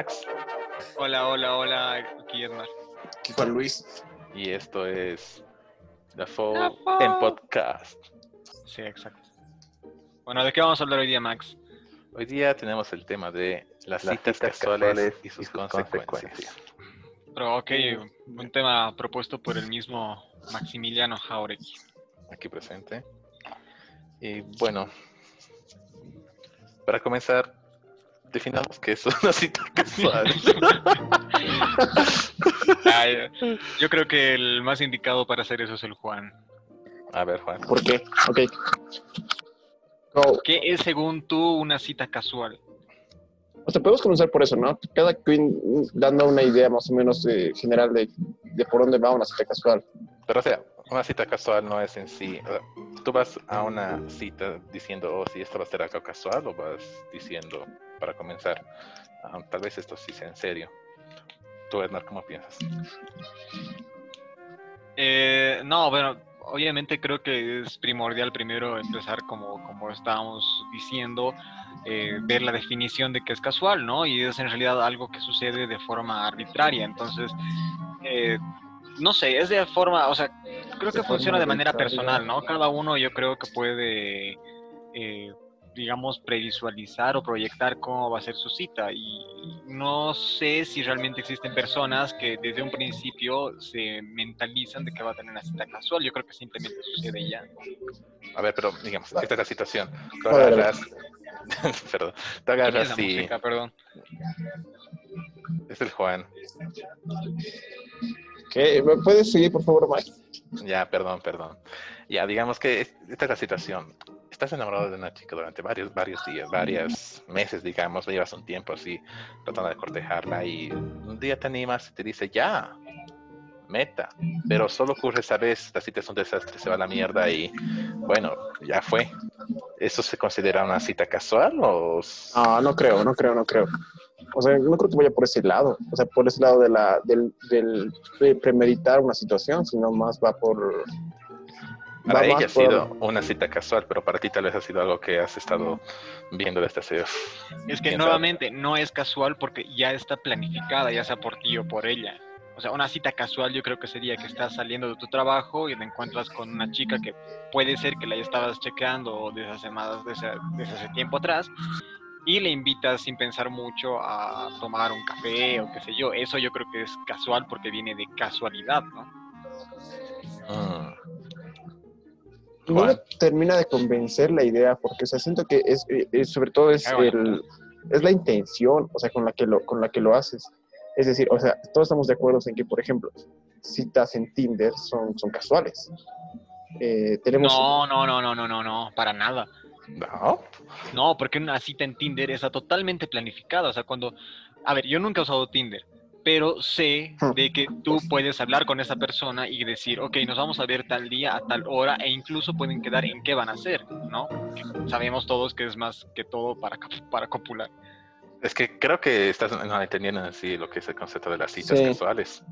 Max. Hola, hola, hola, aquí Edmar. Aquí Juan Luis. Y esto es The Fall en podcast. Sí, exacto. Bueno, ¿de qué vamos a hablar hoy día, Max? Hoy día tenemos el tema de las, citas, casuales, y sus, consecuencias. Pero ok, un tema propuesto por el mismo Maximiliano Jauregui. Aquí presente. Y bueno, para comenzar, definamos que es una cita casual. yo creo que el más indicado para hacer eso es el Juan. A ver, Juan. ¿Por qué? Ok. ¿Qué es según tú una cita casual? O sea, podemos comenzar por eso, ¿no? Cada quien dando una idea más o menos eh, general de, de, por dónde va una cita casual. Pero o sea, una cita casual no es en sí. Tú vas a una cita diciendo, oh, si esto va a ser algo casual, o vas diciendo, para comenzar, tal vez esto sí sea en serio. Tú, Edmar, ¿cómo piensas? Eh, no, bueno, obviamente creo que es primordial primero empezar como, como estábamos diciendo, eh, ver la definición de qué es casual, ¿no? Y es en realidad algo que sucede de forma arbitraria. Entonces, eh, no sé, es de forma, o sea, creo que funciona de manera personal, ¿no? Cada uno yo creo que puede, eh, digamos, previsualizar o proyectar cómo va a ser su cita. Y no sé si realmente existen personas que desde un principio se mentalizan de que va a tener una cita casual. Yo creo que simplemente sucede ya. A ver, pero digamos, esta es la situación. Tú agarras, perdón, tú agarras y... perdón. Es el Juan. ¿Qué? ¿Me puedes seguir, por favor, Mike? Ya, perdón, perdón. Ya, digamos que esta es la situación. Estás enamorado de una chica durante varios, varios días, varios meses, digamos, llevas un tiempo así tratando de cortejarla y un día te animas y te dice, ya, meta. Pero solo ocurre esa vez, la cita es un desastre, se va a la mierda y bueno, ya fue. ¿Eso se considera una cita casual o...? No, no creo, no creo, no creo. O sea, no creo que vaya por ese lado, o sea, por ese lado de la, del, del de premeditar una situación, sino más va por... Para ella ha sido una cita casual, pero para ti tal vez ha sido algo que has estado viendo desde hace... Es que nuevamente no es casual porque ya está planificada, ya sea por ti o por ella. O sea, una cita casual yo creo que sería que estás saliendo de tu trabajo y te encuentras con una chica que puede ser que la ya estabas chequeando desde hace, más, desde, desde hace tiempo atrás y le invitas sin pensar mucho a tomar un café o qué sé yo. Eso yo creo que es casual porque viene de casualidad, ¿no? Ah. No me termina de convencer la idea porque, o sea, siento que es, eh, sobre todo es, el, es la intención, o sea, con la que lo, con la que lo haces. Es decir, o sea, todos estamos de acuerdo en que, por ejemplo, citas en Tinder son, son casuales. Eh, tenemos... No, no, no, no, no, no, no, para nada. No. No, porque una cita en Tinder está totalmente planificada. O sea, cuando. A ver, yo nunca he usado Tinder, pero sé hmm. de que tú puedes hablar con esa persona y decir, ok, nos vamos a ver tal día, a tal hora, e incluso pueden quedar en qué van a hacer, ¿no? Sabemos todos que es más que todo para, para copular. Es que creo que estás no, entendiendo así lo que es el concepto de las citas casuales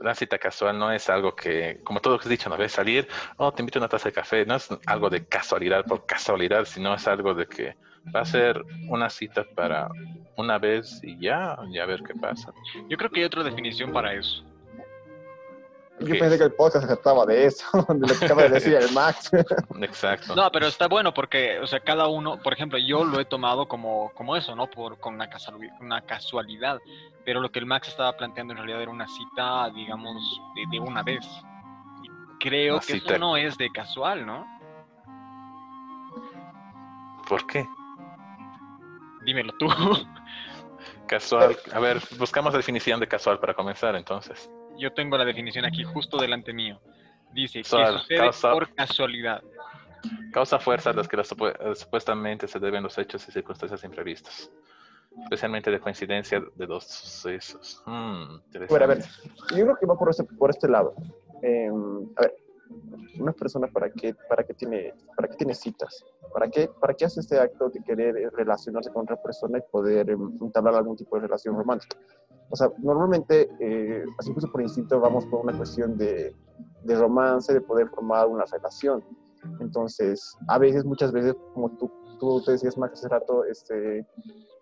la cita casual no es algo que, como todo lo que has dicho, no ves salir, oh, te invito a una taza de café, no es algo de casualidad por casualidad, sino es algo de que va a ser una cita para una vez y ya, y a ver qué pasa. Yo creo que hay otra definición para eso. Yo pensé que el podcast se trataba de eso, de lo que acaba de decir el Max. Exacto. No, pero está bueno porque, o sea, cada uno, por ejemplo, yo lo he tomado como, como eso, ¿no? Por, con una, una casualidad. Pero lo que el Max estaba planteando en realidad era una cita, digamos, de, una vez. Y creo que eso no es de casual, ¿no? ¿Por qué? Dímelo tú. Casual. A ver, buscamos la definición de casual para comenzar entonces yo tengo la definición aquí justo delante mío. Dice que sucede por casualidad. Causa fuerza a las que eh, supuestamente se deben los hechos y circunstancias imprevistas, especialmente de coincidencia de dos sucesos. Hmm, bueno, a ver, yo creo que va por este, por este lado. Em, a ver, una persona para qué, para qué tiene, para qué tiene citas, para qué, para qué hace este acto de querer relacionarse con otra persona y poder em, entablar algún tipo de relación romántica. O sea, normalmente, eh, así incluso por instinto, vamos por una cuestión de, de romance, de poder formar una relación. Entonces, a veces, muchas veces, como tú, tú te decías, más hace rato, este,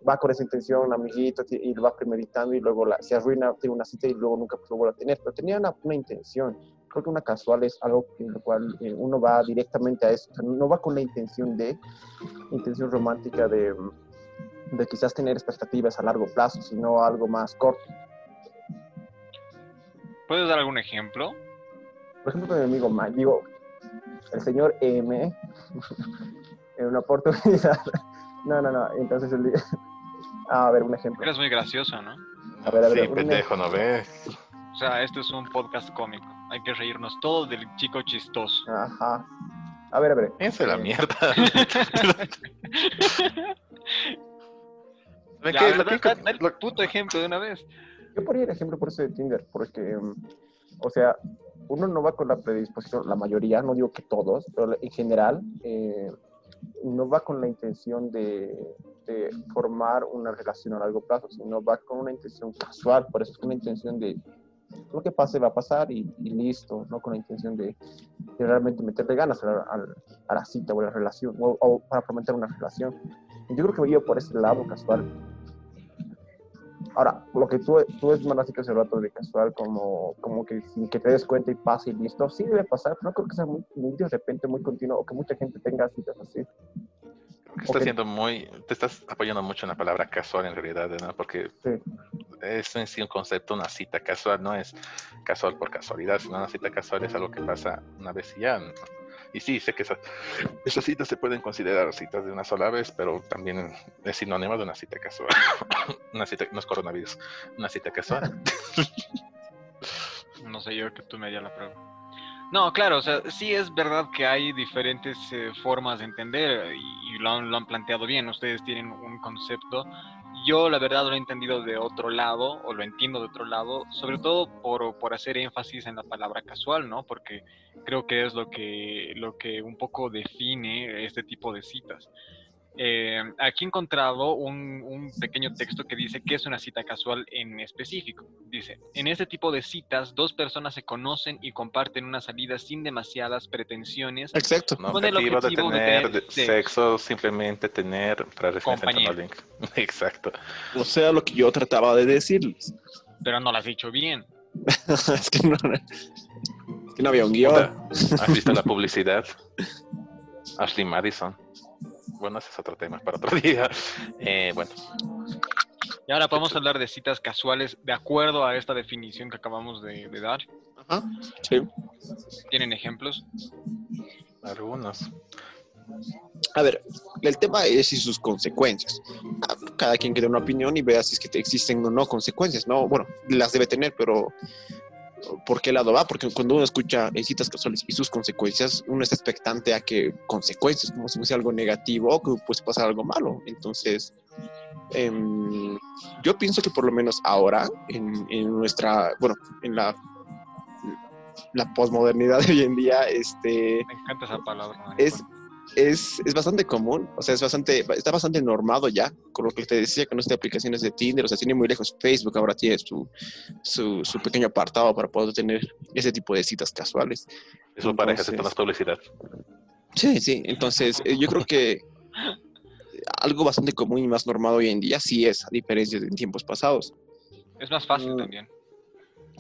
va con esa intención, amiguito, y lo va premeditando y luego la, se arruina, tiene una cita y luego nunca pues, lo vuelve a tener, pero tenía una, una intención. Creo que una casual es algo en lo cual eh, uno va directamente a eso, o sea, no va con la intención de, intención romántica de, de quizás tener expectativas a largo plazo, sino algo más corto. ¿Puedes dar algún ejemplo? Por ejemplo, con mi amigo Mike, digo, el señor M, en una oportunidad. No, no, no. Entonces, el día... Ah, a ver, un ejemplo. Eres muy gracioso, ¿no? A ver, a ver, sí, pendejo, ¿no ves? O sea, este es un podcast cómico. Hay que reírnos todos del chico chistoso. Ajá. A ver, a ver. Piensa la Eh, mierda. ¿Ven Ya, qué? ¿verdad? Lo que- Da- da el lo- puto ejemplo de una vez. Yo ponía el ejemplo por eso de Tinder, porque, mm, o sea, uno no va con la predisposición, la mayoría, no digo que todos, pero en general, eh, no va con la intención de, de formar una relación a largo plazo, sino va con una intención casual, por eso es una intención de lo que pase va a pasar y, y listo, no con la intención de, de realmente meterle ganas a la, a la cita o a la relación, o, o para prometer una relación. Yo creo que voy yo por ese lado casual. Ahora, lo que tú, tú es más hace hace rato de casual, como, como que sin que te des cuenta y pase y listo, sí debe pasar, pero no creo que sea muy, muy de repente, muy continuo, o que mucha gente tenga citas así. que Estás Ok. siendo muy, te estás apoyando mucho en la palabra casual en realidad, ¿no? Porque Sí. Es en sí un concepto, una cita casual, no es casual por casualidad, sino una cita casual es algo que pasa una vez y ya. ¿no? Y sí, sé que esas, esas citas se pueden considerar citas de una sola vez, pero también es sinónimo de una cita casual. una cita, no es coronavirus, una cita casual. No sé yo que tú me harías la prueba. No, claro, o sea, sí es verdad que hay diferentes eh, formas de entender y, y lo, han, lo han planteado bien. Ustedes tienen un concepto. Yo, la verdad, lo he entendido de otro lado, o lo entiendo de otro lado, sobre todo por, por hacer énfasis en la palabra casual, ¿no? Porque creo que es lo que, lo que un poco define este tipo de citas. Eh, aquí he encontrado un, un pequeño texto que dice que es una cita casual en específico. Dice, en este tipo de citas, dos personas se conocen y comparten una salida sin demasiadas pretensiones. Exacto. No Con el objetivo de tener sexo. sexo, simplemente tener para link. Exacto. O sea, lo que yo trataba de decirles. Pero no lo has dicho bien. es, que no, es que no había un guion. ¿Has visto la publicidad? Ashley Madison. Bueno, ese es otro tema para otro día. Eh, bueno, Y ahora podemos hablar de citas casuales de acuerdo a esta definición que acabamos de, de dar. Ajá. Sí. ¿Tienen ejemplos? algunos. A ver, el tema es y sus consecuencias. Ah, Cada quien que dé una opinión y vea si es que te existen o no consecuencias, ¿no? Bueno, las debe tener, pero ¿por qué lado va? Porque cuando uno escucha citas casuales y sus consecuencias, uno está expectante a que consecuencias, como si fuese algo negativo o que puede pasar algo malo. Entonces, em, yo pienso que por lo menos ahora, en, en nuestra, bueno, en la, la posmodernidad de hoy en día, este Me encanta esa palabra. es, es, es bastante común, o sea, es bastante, está bastante normado ya, con lo que te decía con estas aplicaciones de Tinder, o sea, tiene muy lejos Facebook, ahora tiene su, su, su pequeño apartado para poder tener ese tipo de citas casuales. Eso pareja Entonces- aceptan la publicidad. Sí, sí, entonces eh, yo creo que algo bastante común y más normado hoy en día sí es, a diferencia de en tiempos pasados. Es más fácil Mm. también.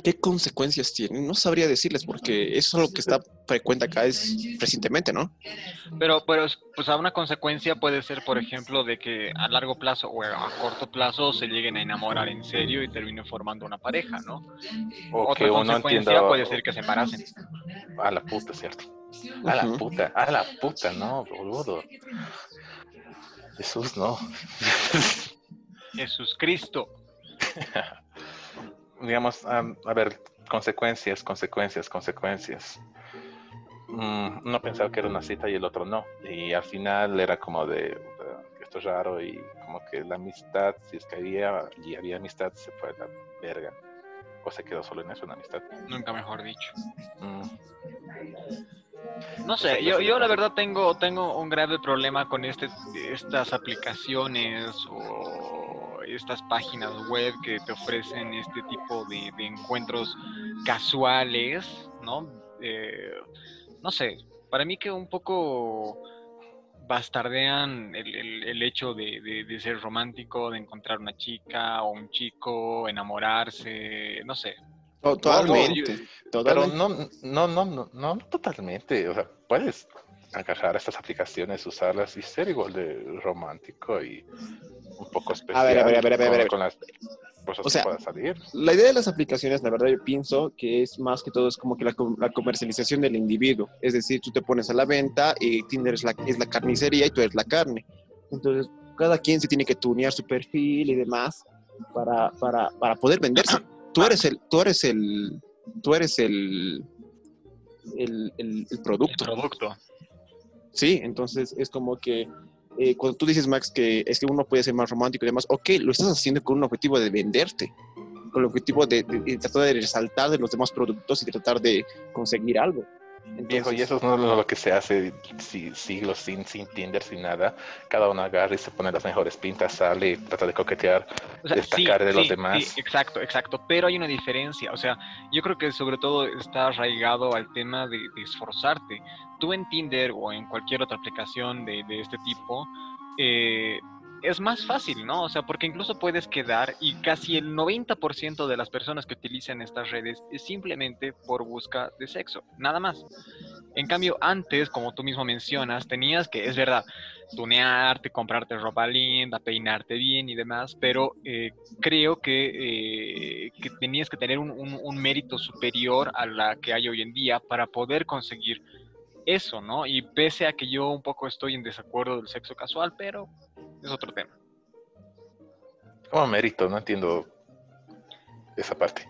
¿Qué consecuencias tiene? No sabría decirles porque eso es lo que está frecuente acá es recientemente, ¿no? Pero, pero pues a una consecuencia puede ser, por ejemplo, de que a largo plazo o a corto plazo se lleguen a enamorar en serio y terminen formando una pareja, ¿no? O Otra que uno consecuencia entienda. puede ser que se embaracen. A la puta, ¿cierto? A la puta, a la puta, no, boludo. Jesús, no. Jesús Cristo. Digamos, am, a ver, consecuencias, consecuencias, consecuencias. Mm, uno pensaba que era una cita y el otro no. Y al final era como de, "Puta, esto es raro y como que la amistad, si es que había, y había amistad, se fue a la verga. O se quedó solo en eso, una amistad. Nunca mejor dicho. Mm. No sé, yo, yo la verdad tengo, tengo un grave problema con este, estas aplicaciones o estas páginas web que te ofrecen este tipo de, de encuentros casuales, ¿no? Eh, no sé, para mí que un poco bastardean el, el- el hecho de, de- de ser romántico, de encontrar una chica o un chico, enamorarse, no sé. Totalmente. Pero totalmente. no, no, no, no, no totalmente. O sea, puedes agarrar estas aplicaciones, usarlas y ser igual de romántico y un poco especial ver, a ver, a ver, a ver, a ver. con, las cosas O sea, que puedas salir. La idea de las aplicaciones, la verdad, yo pienso que es más que todo es como que la, com- la comercialización del individuo. Es decir, tú te pones a la venta y Tinder es la, es la carnicería y tú eres la carne. Entonces, cada quien se tiene que tunear su perfil y demás para, para, para poder venderse. Tú eres el, tú eres el, tú eres el, el, el- el El producto. Sí, entonces es como que eh, cuando tú dices, Max, que es que uno puede ser más romántico y demás, ok, lo estás haciendo con un objetivo de venderte, con el objetivo de tratar de resaltar de los demás productos y tratar de conseguir algo. Viejo, y eso no es lo que se hace si- siglos sin, sin Tinder, sin nada. Cada uno agarra y se pone las mejores pintas, sale y trata de coquetear. O sea, destacar de los demás. Sí, exacto, exacto. Pero hay una diferencia. O sea, yo creo que sobre todo está arraigado al tema de, de esforzarte. Tú en Tinder o en cualquier otra aplicación de, de este tipo, eh, es más fácil, ¿no? O sea, porque incluso puedes quedar y casi el 90% de las personas que utilizan estas redes es simplemente por busca de sexo, nada más. En cambio, antes, como tú mismo mencionas, tenías que, es verdad, tunearte, comprarte ropa linda, peinarte bien y demás, pero eh, creo que, eh, que tenías que tener un, un- un mérito superior a la que hay hoy en día para poder conseguir eso, ¿no? Y pese a que yo un poco estoy en desacuerdo del sexo casual, pero es otro tema. Como mérito, no entiendo esa parte.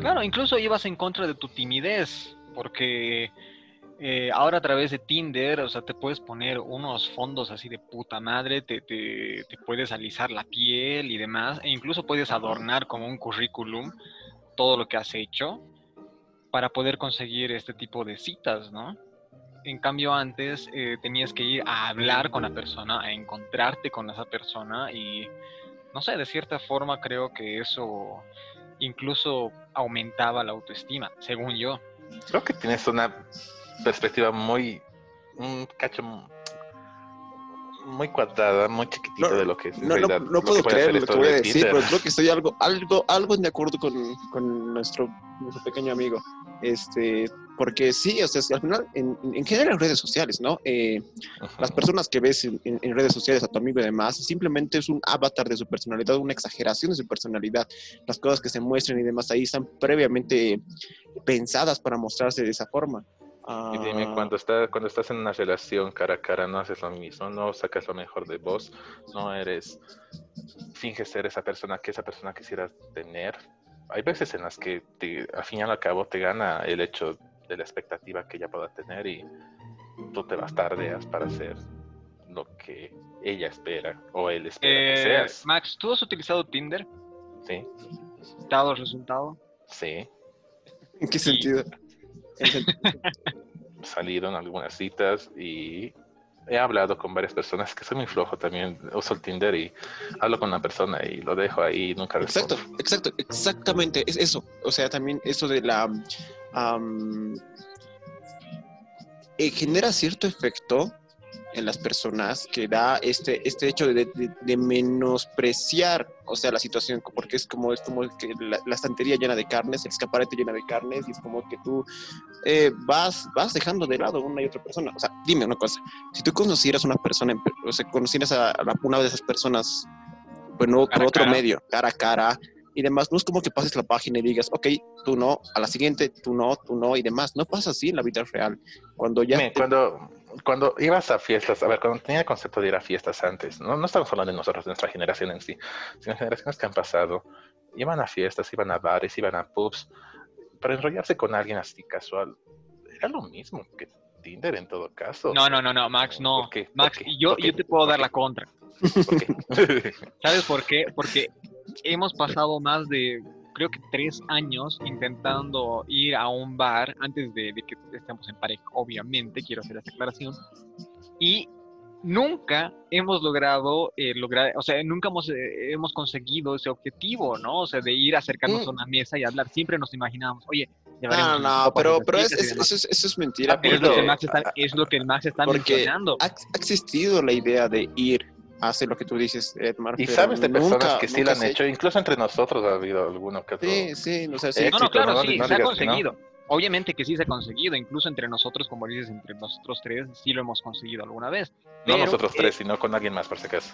Claro, incluso ibas en contra de tu timidez, porque eh, ahora a través de Tinder, o sea, te puedes poner unos fondos así de puta madre, te, te, te puedes alisar la piel y demás, e incluso puedes adornar como un currículum todo lo que has hecho para poder conseguir este tipo de citas, ¿no? En cambio, antes eh, tenías que ir a hablar con la persona, a encontrarte con esa persona y, no sé, de cierta forma creo que eso incluso aumentaba la autoestima, según yo. Creo que tienes una perspectiva muy, un cacho muy cuadrada, muy chiquitita No, de lo que es en No, no, realidad, no lo que puedo creer lo que voy a de decir, pero creo que estoy algo, algo, algo de acuerdo con, con nuestro, nuestro pequeño amigo. Este, porque sí, o sea, si al final, en, en general en redes sociales, ¿no? Eh, las personas que ves en, redes sociales a tu amigo y demás, simplemente es un avatar de su personalidad, una exageración de su personalidad. Las cosas que se muestran y demás ahí están previamente pensadas para mostrarse de esa forma. Y dime, Ah, cuando, está, cuando estás en una relación cara a cara, no haces lo mismo, no sacas lo mejor de vos, no eres, finges ser esa persona que esa persona quisieras tener. Hay veces en las que te, al fin y al cabo te gana el hecho de la expectativa que ella pueda tener y tú te bastardeas para hacer lo que ella espera o él espera que Eh, seas. Max, ¿tú has utilizado Tinder? Sí, ¿Dado el resultado? sí. ¿En qué sentido? En en algunas citas y he hablado con varias personas que soy muy flojo también. Uso el Tinder y hablo con una persona y lo dejo ahí y nunca respondo. Exacto, exacto, exactamente, es eso. O sea, también eso de la... eh, genera cierto efecto en las personas que da este, este hecho de, de- de menospreciar, o sea, la situación, porque es como, es como que la, la estantería llena de carnes, el escaparate llena de carnes, y es como que tú eh, vas, vas dejando de lado una y otra persona. O sea, dime una cosa, si tú conocieras a una persona, o sea, conocieras a, una de esas personas, bueno, Cara por otro cara. medio, cara a cara, y demás, no es como que pases la página y digas, ok, tú no, a la siguiente, tú no, tú no, y demás. No pasa así en la vida real. Cuando ya... Te- cuando, cuando ibas a fiestas, a ver, cuando tenía el concepto de ir a fiestas antes, no, no estamos hablando de nosotros, de nuestra generación en sí, sino generaciones que han pasado, iban a fiestas, iban a bares, iban a pubs, para enrollarse con alguien así casual, era lo mismo que Tinder en todo caso. No, no, no, no, Max, no. ¿Por qué? ¿Por Max, qué? yo, ¿Por qué? yo te puedo ¿Por dar qué? la contra. ¿Por qué? ¿Sabes por qué? Porque hemos pasado más de, creo que tres años intentando ir a un bar antes de, de que estemos en pareja, obviamente, quiero hacer esa aclaración. Y nunca hemos logrado eh, lograr, o sea, nunca hemos, eh, hemos conseguido ese objetivo, ¿no? O sea, de ir a acercarnos Mm. a una mesa y hablar. Siempre nos imaginábamos, oye, No, no, pero, pero es- es- eso, es, eso es mentira. Ah, es, lo que porque Max está, es lo que Max está porque mencionando. ha, ha existido la idea de ir a hacer lo que tú dices, Edmar. Y sabes de personas nunca- que sí lo han hecho, incluso entre nosotros ha habido alguno que. Sí, sí, o sea, sí. Eh, No, no, claro, no- sí, no se ha conseguido. Obviamente que sí se ha conseguido, incluso entre nosotros, como dices, entre nosotros tres, sí lo hemos conseguido alguna vez. No Pero, nosotros eh, tres, sino con alguien más, por si acaso.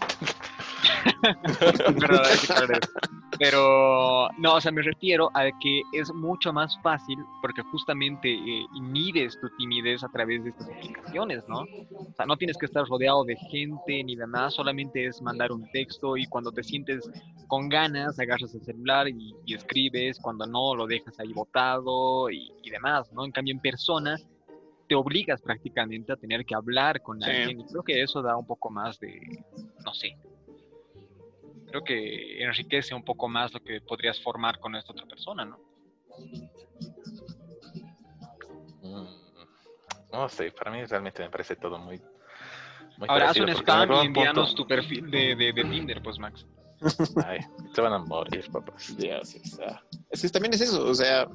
Pero, no, o sea, me refiero a que es mucho más fácil porque justamente eh, inhibes tu timidez a través de estas aplicaciones, ¿no? O sea, no tienes que estar rodeado de gente ni demás, solamente es mandar un texto y cuando te sientes con ganas, agarras el celular y, y escribes, cuando no, lo dejas ahí botado y, y demás, ¿no? En cambio, en persona te obligas prácticamente a tener que hablar con Sí. alguien y creo que eso da un poco más de, no sé, creo que enriquece un poco más lo que podrías formar con esta otra persona, ¿no? Mm, No sé, para mí realmente me parece todo muy. muy Ahora haz un spam y envíanos punto- tu perfil de, de, de Tinder, pues Max. Ay, se van a morir, papás. Ya, sí, es que también es eso, o sea,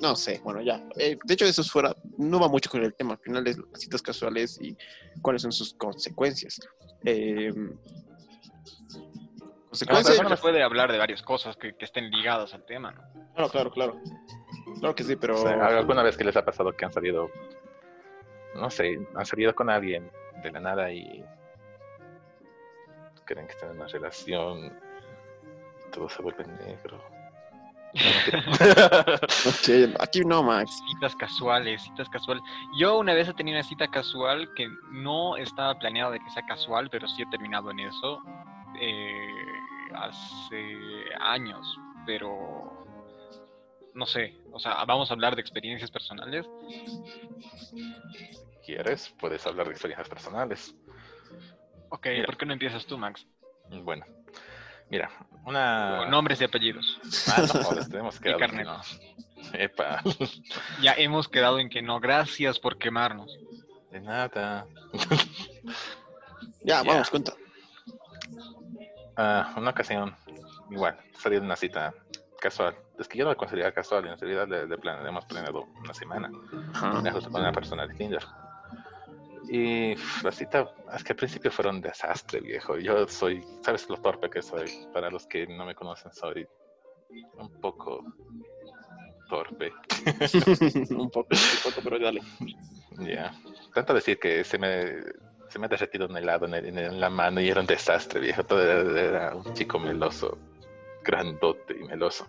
no sé, bueno, ya. Eh, de hecho, eso es fuera, no va mucho con el tema, al final es las citas casuales y cuáles son sus consecuencias. Eh, No, consecuencias, pero se puede hablar de varias cosas que, que estén ligadas al tema, ¿no? claro, claro, claro. Claro que sí, pero... O sea, ¿Alguna vez que les ha pasado que han salido, no sé, han salido con alguien de la nada y creen que están en una relación, todo se vuelve negro? Aquí no, Max. Citas casuales, citas casuales. Yo una vez he tenido una cita casual que no estaba planeado de que sea casual, pero sí he terminado en eso eh, hace años, pero no sé, o sea, vamos a hablar de experiencias personales. ¿Quieres? Puedes hablar de experiencias personales. Ok, Mira. ¿por qué no empiezas tú, Max? Bueno, mira, una... Nombres y apellidos. Ah, no tenemos que no. Epa, Ya hemos quedado en que no, gracias por quemarnos. de nada. Ya, Ya. vamos, cuenta. Ah, una ocasión, igual, salí de una cita casual. Es que yo no lo consideraba casual, en realidad de plan, hemos planeado una semana. Ajá. Me justo con una persona de Tinder. Y la cita, es que al principio fue un desastre, viejo. Yo soy, ¿sabes lo torpe que soy? Para los que no me conocen, soy un poco torpe. un poco, un poco, pero dale. Ya. Tanto decir que se me, se me ha derretido un helado en, el- en la mano y era un desastre, viejo. Todo era, era un chico meloso, grandote y meloso.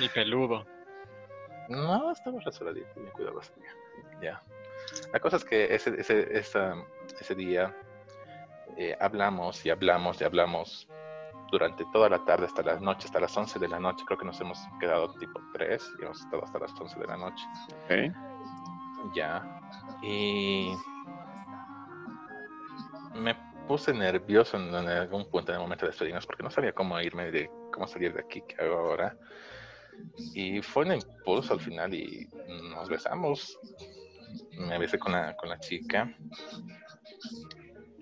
Ni peludo. No, estaba rasuradito, bien cuidadoso. Ya. La cosa es que ese, ese, esa- ese día eh, hablamos y hablamos y hablamos durante toda la tarde hasta la noche, hasta las 11 de la noche. Creo que nos hemos quedado tipo 3 y hemos estado hasta las 11 de la noche. Ok. Ya. Y me puse nervioso en, algún punto en el momento de despedirnos porque no sabía cómo irme, de cómo salir de aquí, qué hago ahora. Y fue un impulso al final y nos besamos. Me besé con la, con la chica.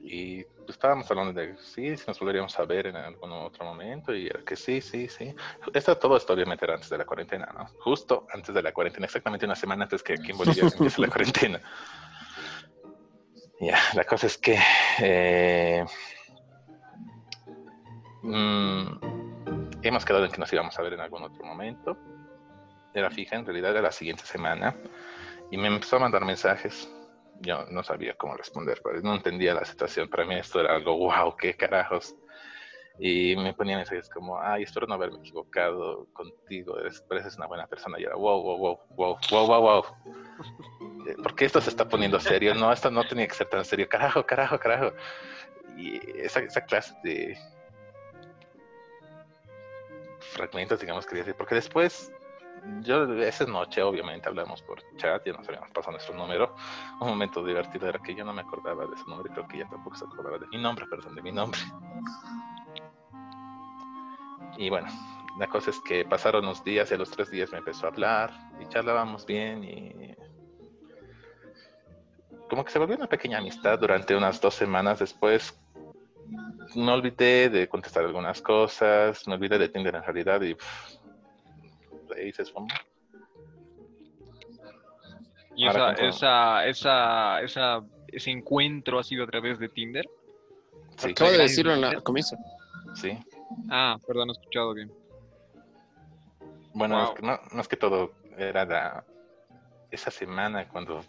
Y estábamos hablando de sí, si nos volveríamos a ver en algún otro momento. Y que sí, sí, sí. Esto todo esto obviamente era antes de la cuarentena, ¿no? Justo antes de la cuarentena, exactamente una semana antes que aquí en Bolivia empiece la cuarentena. Ya, la cosa es que eh, mm, hemos quedado en que nos íbamos a ver en algún otro momento. Era fija, en realidad era la siguiente semana. Y me empezó a mandar mensajes. Yo no sabía cómo responder, pues, no entendía la situación. Para mí esto era algo, wow, qué carajos. Y me ponía mensajes como, ay, espero no haberme equivocado contigo, eres, pareces una buena persona. Y era, wow, wow, wow, wow, wow, wow, wow. Eh, ¿Por qué esto se está poniendo serio? No, esto no tenía que ser tan serio. Carajo, carajo, carajo. Y esa, esa clase de fragmentos, digamos, quería decir, porque después, yo esa noche, obviamente, hablamos por chat, ya nos habíamos pasado nuestro número. Un momento divertido era que yo no me acordaba de ese nombre, creo que ella tampoco se acordaba de mi nombre, perdón, de mi nombre. Y bueno, la cosa es que pasaron unos días y a los tres días me empezó a hablar y charlábamos bien y como que se volvió una pequeña amistad durante unas dos semanas después. Me olvidé de contestar algunas cosas, me olvidé de Tinder en realidad y pff, ahí se esfumó. Y esa, esa, esa, esa, ese encuentro ha sido a través de Tinder. Sí, Acabo de decirlo en la- comienzo. sí. Ah, perdón, no he escuchado bien. Bueno, Wow. es que no, no es que todo era la... Esa semana cuando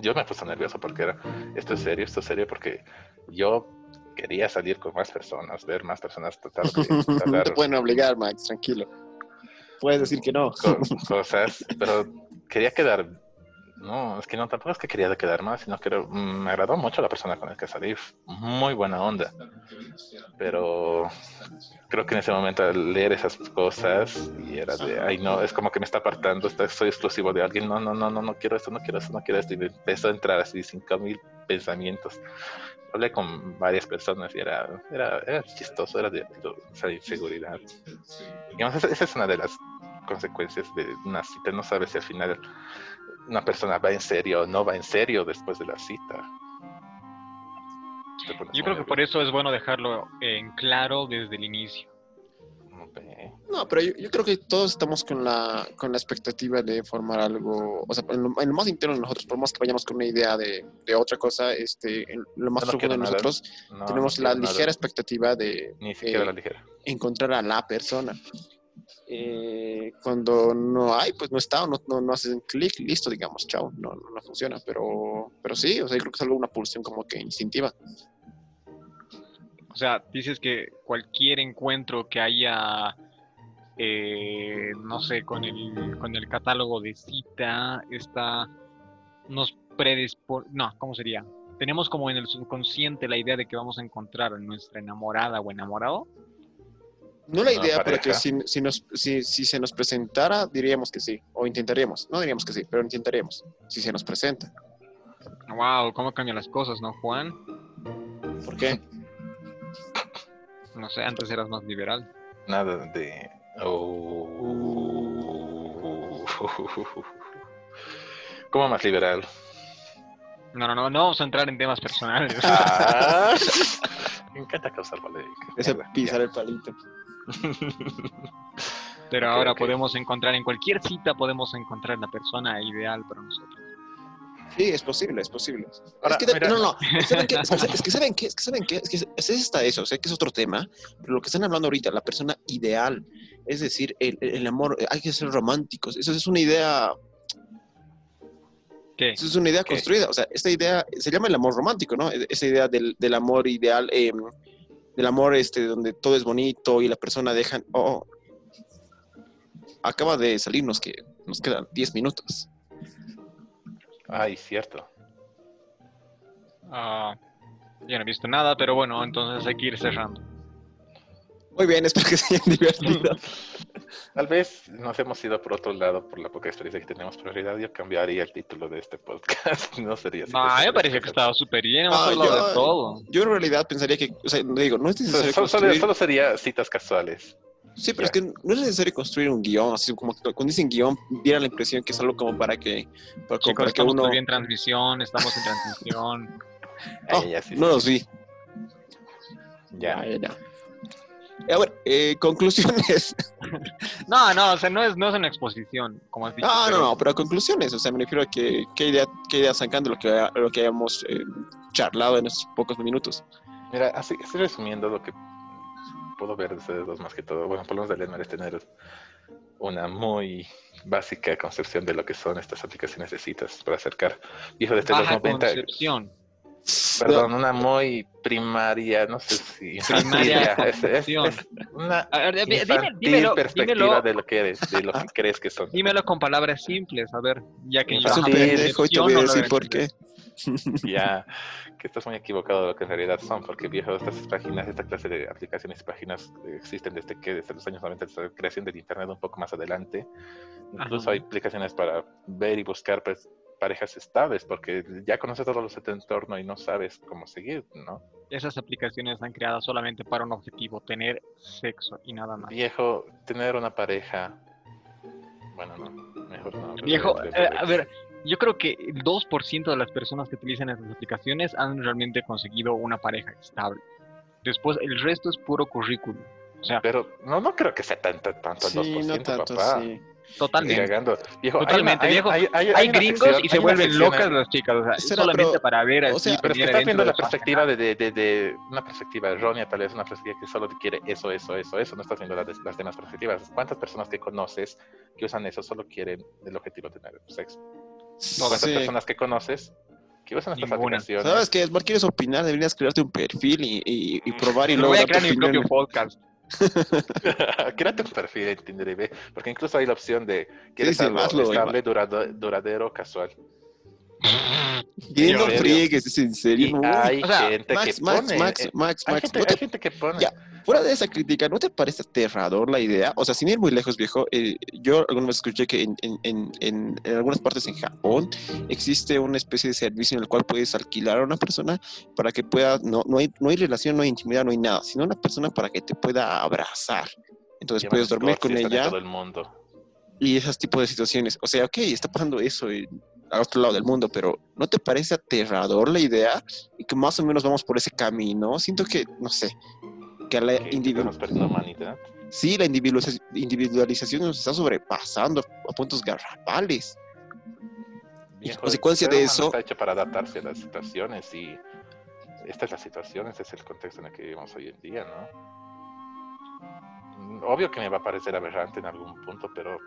yo me puse nervioso porque era, esto es serio, esto es serio porque yo quería salir con más personas, ver más personas, tratar de No te pueden obligar, Max, tranquilo. Puedes decir que no. co- cosas, pero quería quedar, no, es que no, tampoco es que quería quedar más, sino que mm, me agradó mucho la persona con la que salí, muy buena onda, pero creo que en ese momento al leer esas cosas y era de, ay no, es como que me está apartando, soy exclusivo de alguien, no, no, no, no, no quiero esto, no quiero esto, no quiero esto, y me empezó a entrar así cinco mil pensamientos. Hablé con varias personas y era, era, era chistoso, era divertido, esa inseguridad. Digamos, esa, esa es una de las consecuencias de una cita, no sabes si al final una persona va en serio o no va en serio después de la cita. Yo creo que por eso es bueno dejarlo en claro desde el inicio. No, pero yo, yo creo que todos estamos con la, con la expectativa de formar algo, o sea, en lo, en lo más interno de nosotros, por más que vayamos con una idea de, de otra cosa, este, en lo más no profundo de nosotros, No, tenemos no la nada. ligera expectativa de Ni siquiera eh, la ligera. encontrar a la persona. Eh, cuando no hay, pues no está, no, no, no haces un clic, listo, digamos, chao, no, no, no funciona, pero, pero sí, o sea, yo creo que es algo, una pulsión como que instintiva. O sea, dices que cualquier encuentro que haya, eh, no sé, con el, con el catálogo de cita, está, nos predispone, no, ¿cómo sería? Tenemos como en el subconsciente la idea de que vamos a encontrar a nuestra enamorada o enamorado. No la idea, pero que si, si, nos, si, si se nos presentara, diríamos que sí, o intentaríamos, no diríamos que sí, pero intentaríamos, si se nos presenta. Wow, cómo cambian las cosas, ¿no, Juan? ¿Por qué? No sé, antes eras más liberal. Nada de. Oh. ¿Cómo más liberal? No, no, no, no vamos a entrar en temas personales. Ah, me encanta causar polémica. Mierda, pisar el palito. Pero ahora ok. podemos encontrar, en cualquier cita podemos encontrar la persona ideal para nosotros. Sí, es posible, es posible. Ahora, es que, mira. no, no, ¿saben qué? Es que, es que saben qué, es que saben qué, es que es, es hasta eso, sé que es otro tema, pero lo que están hablando ahorita, la persona ideal, es decir, el, el amor, hay que ser románticos, eso es una idea, ¿Qué? eso es una idea Ok. construida, o sea, esta idea se llama el amor romántico, ¿no? E- Esa idea del, del amor ideal, eh, del amor este, donde todo es bonito y la persona deja, oh, acaba de salirnos que nos quedan 10 minutos. Ay, cierto. Ah, yo no he visto nada, pero bueno, entonces hay que ir cerrando. Muy bien, espero que se hayan divertido. Tal vez nos hemos ido por otro lado por la poca experiencia que tenemos, pero en realidad yo cambiaría el título de este podcast. No sería así. No, me parece que estaba súper bien, hemos Ah, hablado yo- de todo. Yo en realidad pensaría que, o sea, digo, no es Solo, necesario solo- construir... solo sería citas casuales. Sí, pero es que no es necesario construir un guion, así como que cuando dicen guion, diera la impresión que es algo como para que, para, Chicos, para que estamos uno... en transmisión, estamos en transmisión. Oh, Ay, ya, sí, no sí, los vi. Ya. Ya, ya. A ver, eh, conclusiones. No, no, o sea, no es, no es una exposición, como has dicho. Ah, no, pero- no, pero conclusiones. O sea, me refiero a que qué idea, qué idea sacando lo que, lo que hayamos eh, charlado en estos pocos minutos. Mira, así, así resumiendo lo que puedo ver de ustedes dos más que todo, bueno, por lo menos de Lenmar es tener una muy básica concepción de lo que son estas aplicaciones de citas para acercar hijo desde los Baja 90. concepción. Perdón, una muy primaria, no sé si Primaria es, es- es una A ver, dime- infantil dímelo, perspectiva dímelo, de lo que eres, de lo que crees que son. dímelo con palabras simples, a ver, ya que yo Es un pendejo y te voy a no decir por qué. Ya, que estás muy equivocado de lo que en realidad son, porque viejo, estas páginas, esta clase de aplicaciones y páginas existen desde que desde los años 90, desde la creación del internet un poco más adelante. Incluso Ajá. hay aplicaciones para ver y buscar pues, parejas estables, porque ya conoces todos los de tu entorno y no sabes cómo seguir, ¿no? Esas aplicaciones están creadas solamente para un objetivo, tener sexo y nada más. Viejo, tener una pareja. Bueno, no, mejor no. Viejo, pero- eh, a ver, yo creo que el 2% de las personas que utilizan esas aplicaciones han realmente conseguido una pareja estable. Después, el resto es puro currículum. O sea, Pero no, no creo que sea tanto, tanto el Sí, 2%, no tanto, papá. sí. Totalmente. Viejo, hay Totalmente, hay- viejo. hay- hay- Hay gringos sección- y se vuelven locas las chicas, o sea, Será, solamente pero, para ver o sea, Pero es que estás viendo de la su perspectiva de, de, de, de- una perspectiva errónea, tal vez una perspectiva que solo te quiere eso, eso, eso, eso. No estás viendo las, las demás perspectivas. ¿Cuántas personas que conoces que usan eso solo quieren el objetivo de tener sexo? ¿Cuántas Sí. personas que conoces que usan estas Ninguna. aplicaciones? ¿Sabes qué? Mar, quieres opinar, deberías crearte un perfil y, y- y probar y luego voy a crear mi propio podcast. Créate un perfil en Tinder y ve, porque incluso hay la opción de ¿quieres sí, algo hazlo, estable, durado- duradero, casual? Y no friegues, es en serio. Hay gente que pone. Max, Max, Max, gente, ¿no te- hay gente que pone. Fuera de esa crítica, ¿no te parece aterrador la idea? O sea, sin ir muy lejos, viejo, eh, yo alguna vez escuché que en, en- en- en- en algunas partes en Japón existe una especie de servicio en el cual puedes alquilar a una persona para que pueda, no, no, hay, no hay relación, no hay intimidad, no hay nada, sino una persona para que te pueda abrazar. Entonces puedes dormir con ella todo el mundo. y esos tipos de situaciones. O sea, ok, está pasando eso al otro lado del mundo, pero ¿no te parece aterrador la idea? Y que más o menos vamos por ese camino. Siento que, no sé, que la que individu- estamos perdiendo humanidad. sí, la individualiza- individualización nos está sobrepasando a puntos garrafales. Viejo, consecuencia el de eso- Está hecho para adaptarse a las situaciones y esta es la situación, este es el contexto en el que vivimos hoy en día, ¿no? Obvio que me va a parecer aberrante en algún punto, pero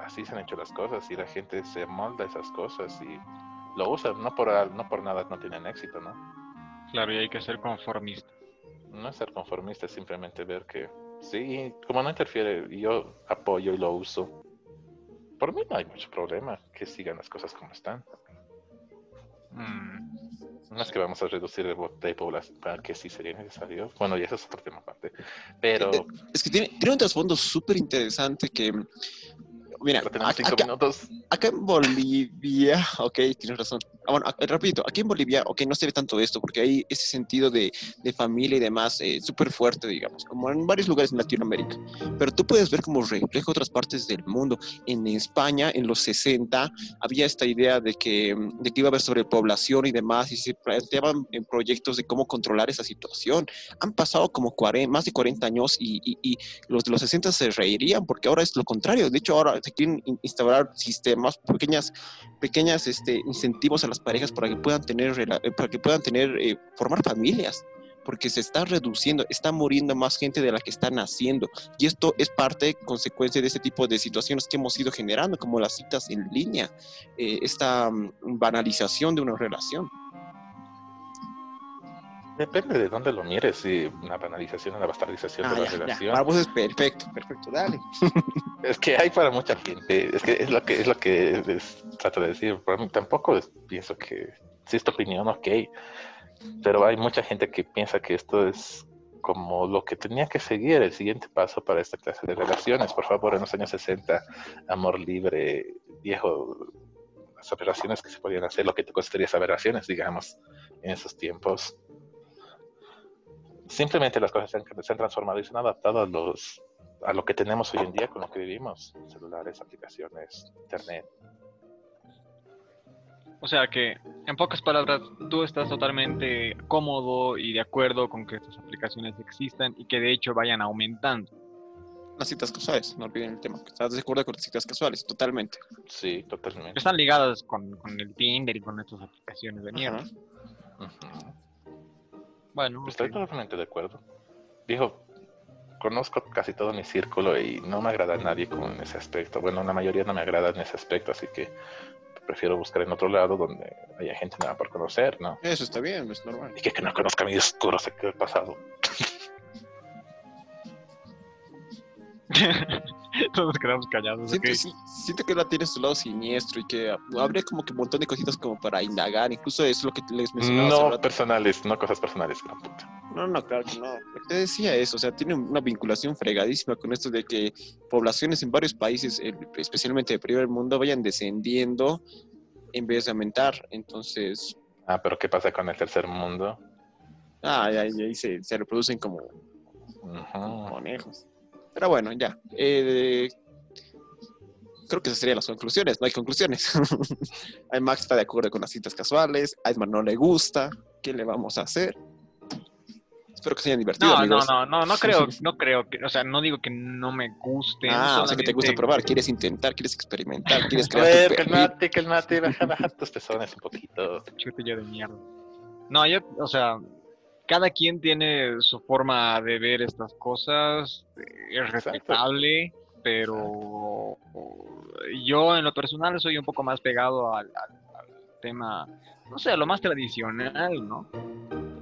así se han hecho las cosas y la gente se molda esas cosas y lo usa, no por, no por nada no tienen éxito, ¿no? Claro, y hay que ser conformista. No ser conformista, es simplemente ver que sí, como no interfiere, yo apoyo y lo uso. Por mí no hay mucho problema que sigan las cosas como están. Mm. No es que vamos a reducir el voto de población para que sí sería necesario. Bueno, y eso es otro tema aparte. Pero, Eh, Es que tiene, tiene un trasfondo súper interesante que, mira, tenemos acá, cinco acá- minutos. acá en Bolivia, ok, tienes razón. Ah, bueno, repito, aquí en Bolivia, ok, no se ve tanto esto, porque hay ese sentido de, de familia y demás eh, súper fuerte, digamos, como en varios lugares en Latinoamérica. Pero tú puedes ver como refleja otras partes del mundo. En España, en los 60, había esta idea de que, de que iba a haber sobrepoblación y demás, y se planteaban en proyectos de cómo controlar esa situación. Han pasado como 40, más de 40 años y, y- y los de los 60 se reirían, porque ahora es lo contrario. De hecho, ahora se quieren in- instaurar sistemas, pequeñas, pequeñas este, incentivos a las parejas para que puedan tener, eh, para que puedan tener, eh, formar familias. Porque se está reduciendo, está muriendo más gente de la que está naciendo. Y esto es parte, consecuencia de este tipo de situaciones que hemos ido generando, como las citas en línea, eh, esta mm, banalización de una relación. Depende de dónde lo mires, si una banalización, una bastardización Ah, de la ya, ya. relación. Para vos es perfecto, perfecto, dale. Es que hay para mucha gente. Es que es lo que es lo que les trato de decir. Por mí tampoco pienso que si es tu opinión, ok. Pero hay mucha gente que piensa que esto es como lo que tenía que seguir, el siguiente paso para esta clase de relaciones. Por favor, en los años 60, amor libre, viejo, las operaciones que se podían hacer, lo que te costaría esas operaciones, digamos, en esos tiempos. Simplemente las cosas se han transformado y se han adaptado a los a lo que tenemos hoy en día con lo que vivimos, celulares, aplicaciones, internet. O sea que, en pocas palabras, tú estás totalmente cómodo y de acuerdo con que estas aplicaciones existan y que de hecho vayan aumentando. Las citas casuales, no olviden el tema. ¿Estás de acuerdo con las citas casuales? Totalmente. Sí, totalmente. Están ligadas con, con el Tinder y con estas aplicaciones de mierda. Bueno, Estoy totalmente de acuerdo. Dijo, conozco casi todo mi círculo y no me agrada a nadie con ese aspecto. Bueno, la mayoría no me agrada en ese aspecto, así que prefiero buscar en otro lado donde haya gente nueva por conocer, ¿no? Eso está bien, es normal. Y que, que no conozca mi oscuro secreto pasado. Todos nos quedamos callados. Siento, sí- siento que la tiene su lado siniestro y que habría como que un montón de cositas como para indagar. Incluso es lo que les mencionaba hace No rato. personales, no cosas personales, gran puta. No, no, claro que no. Lo que Te decía eso, o sea, tiene una vinculación fregadísima con esto de que poblaciones en varios países, especialmente de primer mundo, vayan descendiendo en vez de aumentar. Entonces, Ah, pero ¿qué pasa con el tercer mundo? ah, ahí, ahí- se, se reproducen como Ujú. conejos. Pero bueno, ya. Eh, creo que esas serían las conclusiones. No hay conclusiones. Max está de acuerdo con las citas casuales. A Edmar no le gusta. ¿Qué le vamos a hacer? Espero que se hayan divertido, No, no, amigos. no, no, no creo, no creo que, o sea, no digo que no me guste. Ah, o sea que te gusta probar, quieres intentar, quieres experimentar, quieres A crear ver, tu perfil. calmate, calmate, baja, baja tus pezones un poquito. Chutillo de mierda. No, yo, o sea, cada quien tiene su forma de ver estas cosas, es respetable, pero yo en lo personal soy un poco más pegado al, al- al tema, no sé, a lo más tradicional, ¿no?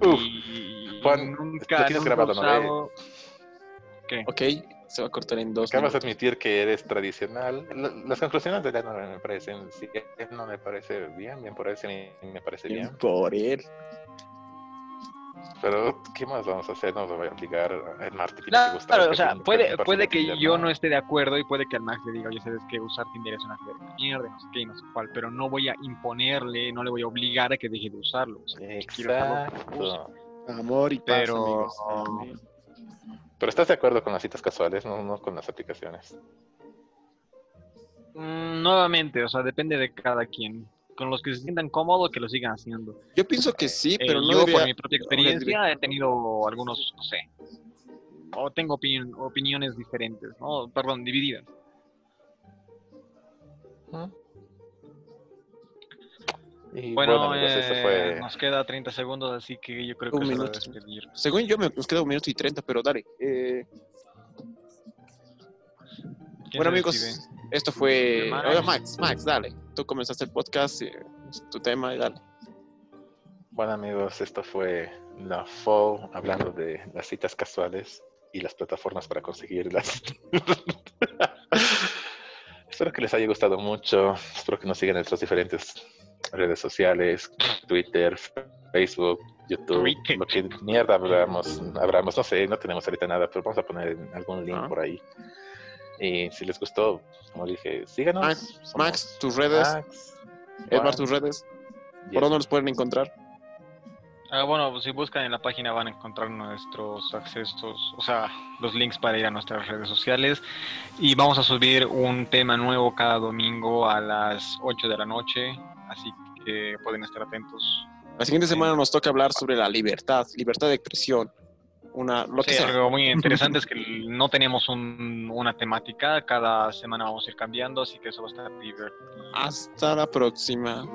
Uf, y Juan, nunca, lo tienes nunca grabado, ¿no? usado- ¿Qué? Ok, se va a cortar en dos. acabas de minutos. admitir que eres tradicional. La- Las conclusiones de Leno me parecen, sí, no me parece bien, bien por él, sí me parece bien. Por él. Pero, ¿qué más vamos a hacer? No lo voy a obligar a Marte. tiene que Claro, gustar, o sea, que puede, puede que Tinder, yo no esté de acuerdo y puede que al Max le diga, oye, sabes que usar Tinder es una mierda, no sé qué, y no sé cuál, pero no voy a imponerle, no le voy a obligar a que deje de usarlo. o sea, si quiere usarlo, Exacto. Amor y paz, Pero- amigos. Amén. Pero estás de acuerdo con las citas casuales, no, no con las aplicaciones. Mm, nuevamente, o sea, depende de cada quien. Con los que se sientan cómodos, que lo sigan haciendo. Yo pienso que sí, Eh, pero no yo, debería... por mi propia experiencia, he tenido algunos, no sé, o tengo opiniones diferentes, ¿no? Perdón, divididas. Y Bueno, bueno, amigos, esto eh, fue... nos queda 30 segundos, así que yo creo que Un minuto. despedir. Según yo, me, nos queda un minuto y treinta, pero dale. Eh, ¿Quién bueno, amigos, esto fue... Max. Oiga, Max, Max, dale. Tú comenzaste el podcast, eh, es tu tema, y dale. Bueno amigos, esto fue la FO hablando de las citas casuales y las plataformas para conseguirlas. Espero que les haya gustado mucho. Espero que nos sigan en nuestras diferentes redes sociales, Twitter, Facebook, YouTube, lo que mierda hablamos, hablamos, no sé, no tenemos ahorita nada, pero vamos a poner algún link Ah. por ahí. Y si les gustó, como dije, síganos. Max, Max, tus redes. Max, Edward, Juan, tus redes. ¿Por dónde los pueden encontrar? Ah, bueno, pues si buscan en la página van a encontrar nuestros accesos, o sea, los links para ir a nuestras redes sociales. Y vamos a subir un tema nuevo cada domingo a las 8 de la noche, así que pueden estar atentos. La siguiente semana nos toca hablar sobre la libertad, libertad de expresión. Una, lo que Sí, sea. algo muy interesante es que no tenemos un- una temática, cada semana vamos a ir cambiando, así que eso va a estar divertido. Hasta la próxima.